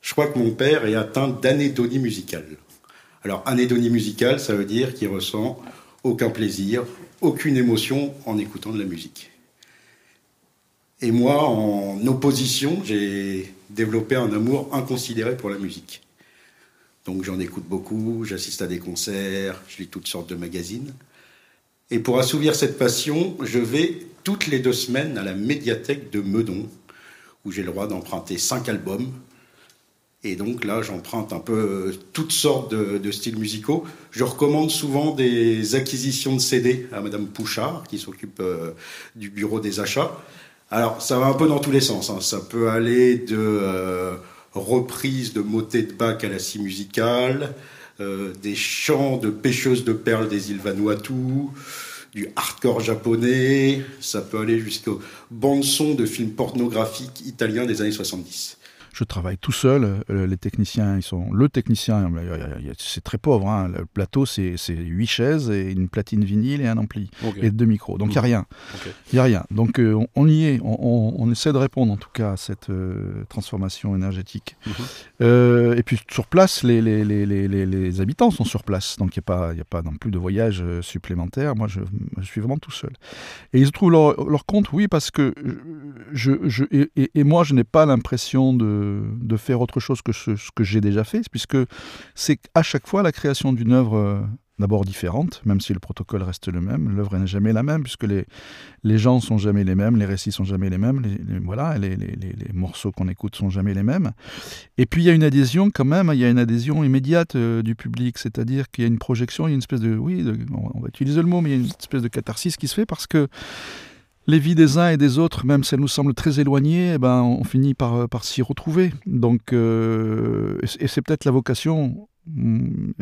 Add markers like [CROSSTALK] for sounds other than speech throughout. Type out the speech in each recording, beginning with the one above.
Je crois que mon père est atteint d'anédonie musicale. Alors, anédonie musicale, ça veut dire qu'il ressent aucun plaisir, aucune émotion en écoutant de la musique. Et moi, en opposition, j'ai développé un amour inconsidéré pour la musique. Donc j'en écoute beaucoup, j'assiste à des concerts, je lis toutes sortes de magazines. Et pour assouvir cette passion, je vais toutes les deux semaines à la médiathèque de Meudon, où j'ai le droit d'emprunter cinq albums. Et donc là, j'emprunte un peu euh, toutes sortes de, styles musicaux. Je recommande souvent des acquisitions de CD à Madame Pouchard, qui s'occupe euh, du bureau des achats. Alors, ça va un peu dans tous les sens. Hein. Ça peut aller de euh, reprises de motets de Bach à la scie musicale, des chants de pêcheuses de perles des îles Vanuatu, du hardcore japonais, ça peut aller jusqu'aux bandes son de films pornographiques italiens des années 70 je travaille tout seul. Euh, les techniciens, ils sont le technicien, c'est très pauvre. Hein. Le plateau, c'est huit chaises et une platine vinyle et un ampli et deux micros. Donc il n'y a rien. Il y a rien. Donc euh, on, y est. On, essaie de répondre en tout cas à cette euh, transformation énergétique. Mhm. et puis sur place, les, les, les, les, habitants sont sur place. Donc il n'y a, pas, a pas non plus de voyage supplémentaire. Moi, je, suis vraiment tout seul. Et ils trouvent leur, leur compte, oui, parce que je, je et moi, je n'ai pas l'impression de de, faire autre chose que ce, que j'ai déjà fait, puisque c'est à chaque fois la création d'une œuvre euh, d'abord différente, même si le protocole reste le même, l'œuvre n'est jamais la même, puisque les, les gens sont jamais les mêmes, les récits sont jamais les mêmes, les, les, les, les morceaux qu'on écoute sont jamais les mêmes. Et puis il y a une adhésion quand même, il y a une adhésion immédiate euh, du public, c'est-à-dire qu'il y a une projection, il y a une espèce de, oui, on va utiliser le mot, mais il y a une espèce de catharsis qui se fait parce que les vies des uns et des autres, même si elles nous semblent très éloignées, eh ben, on finit par, euh, par s'y retrouver. Donc, euh, et c'est peut-être la vocation mm,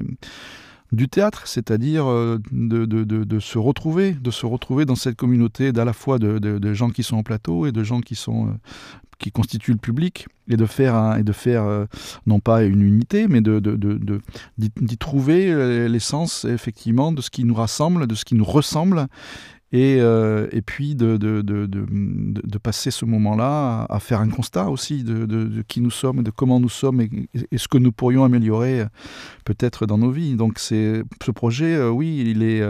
du théâtre, c'est-à-dire euh, de, de, se retrouver, de se retrouver dans cette communauté d'à la fois de, gens qui sont en plateau et de gens qui sont qui constituent le public et de faire et de faire non pas une unité mais de d'y trouver l'essence effectivement de ce qui nous rassemble de ce qui nous ressemble et, euh, et puis de, de, de, de, passer ce moment-là à, faire un constat aussi de, qui nous sommes, de comment nous sommes et, ce que nous pourrions améliorer euh, peut-être dans nos vies. Donc ce projet, euh, oui, il est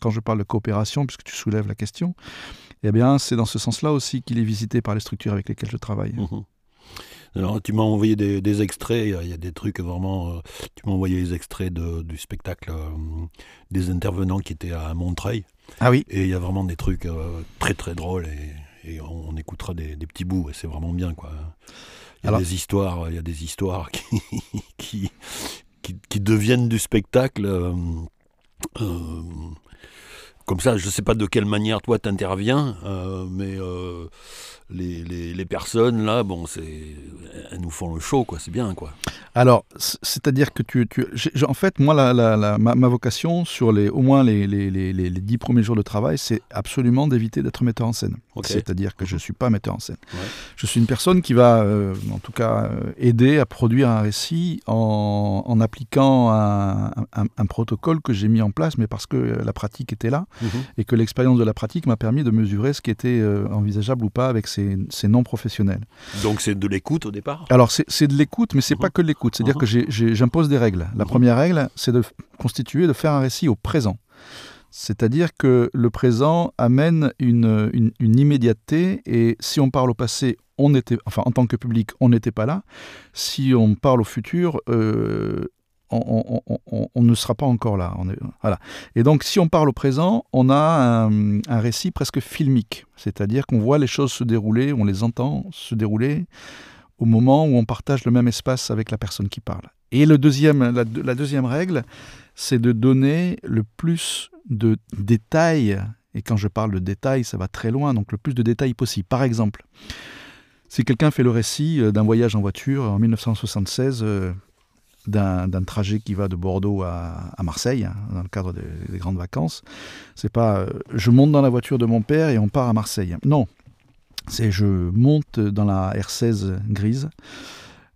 quand je parle de coopération, puisque tu soulèves la question, eh bien c'est dans ce sens-là aussi qu'il est visité par les structures avec lesquelles je travaille. Mmh Alors, tu m'as envoyé des, extraits, il y, a des trucs vraiment. tu m'as envoyé les extraits du spectacle des intervenants qui étaient à Montreuil. Ah oui. Et il y a vraiment des trucs euh, très très drôles et, on, écoutera des, petits bouts et c'est vraiment bien quoi. Il y a des histoires, il y a des histoires [LAUGHS] qui, qui, qui, deviennent du spectacle. Euh, euh, comme ça, je ne sais pas de quelle manière toi t'interviens, mais les, les, personnes là, bon, c'est, elles nous font le show, quoi. C'est bien, quoi. Alors, c'est-à-dire que tu, tu en fait, moi, la, la, ma, vocation sur les, au moins les, les, les, dix premiers jours de travail, c'est absolument d'éviter d'être metteur en scène. C'est-à-dire que je suis pas metteur en scène. Je suis une personne qui va, euh, en tout cas, euh, aider à produire un récit en, en appliquant un, un, protocole que j'ai mis en place, mais parce que la pratique était là mhm. et que l'expérience de la pratique m'a permis de mesurer ce qui était euh, envisageable ou pas avec c'est non professionnel. Donc c'est de l'écoute au départ Alors c'est de l'écoute, mais c'est n'est pas mhm. que de l'écoute. C'est-à-dire mhm. que j'impose des règles. La mhm. première règle, c'est de constituer, de faire un récit au présent. C'est-à-dire que le présent amène une, une, immédiateté et si on parle au passé, on était, enfin en tant que public, on n'était pas là. Si on parle au futur, euh, on, ne sera pas encore là. voilà. Et donc, si on parle au présent, on a un, récit presque filmique, c'est-à-dire qu'on voit les choses se dérouler, on les entend se dérouler au moment où on partage le même espace avec la personne qui parle. Et le deuxième, la, deuxième règle, c'est de donner le plus de détails, et quand je parle de détails, ça va très loin, donc le plus de détails possible. Par exemple, si quelqu'un fait le récit euh, d'un voyage en voiture en 1976, d'un trajet qui va de Bordeaux à, Marseille, hein, dans le cadre des, grandes vacances. C'est pas euh, je monte dans la voiture de mon père et on part à Marseille. Non, c'est je monte dans la R16 grise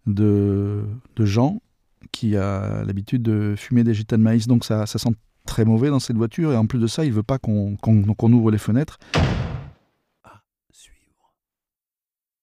de, Jean qui a l'habitude de fumer des gitans de maïs, donc ça, ça sent très mauvais dans cette voiture et en plus de ça, il veut pas qu'on ouvre les fenêtres.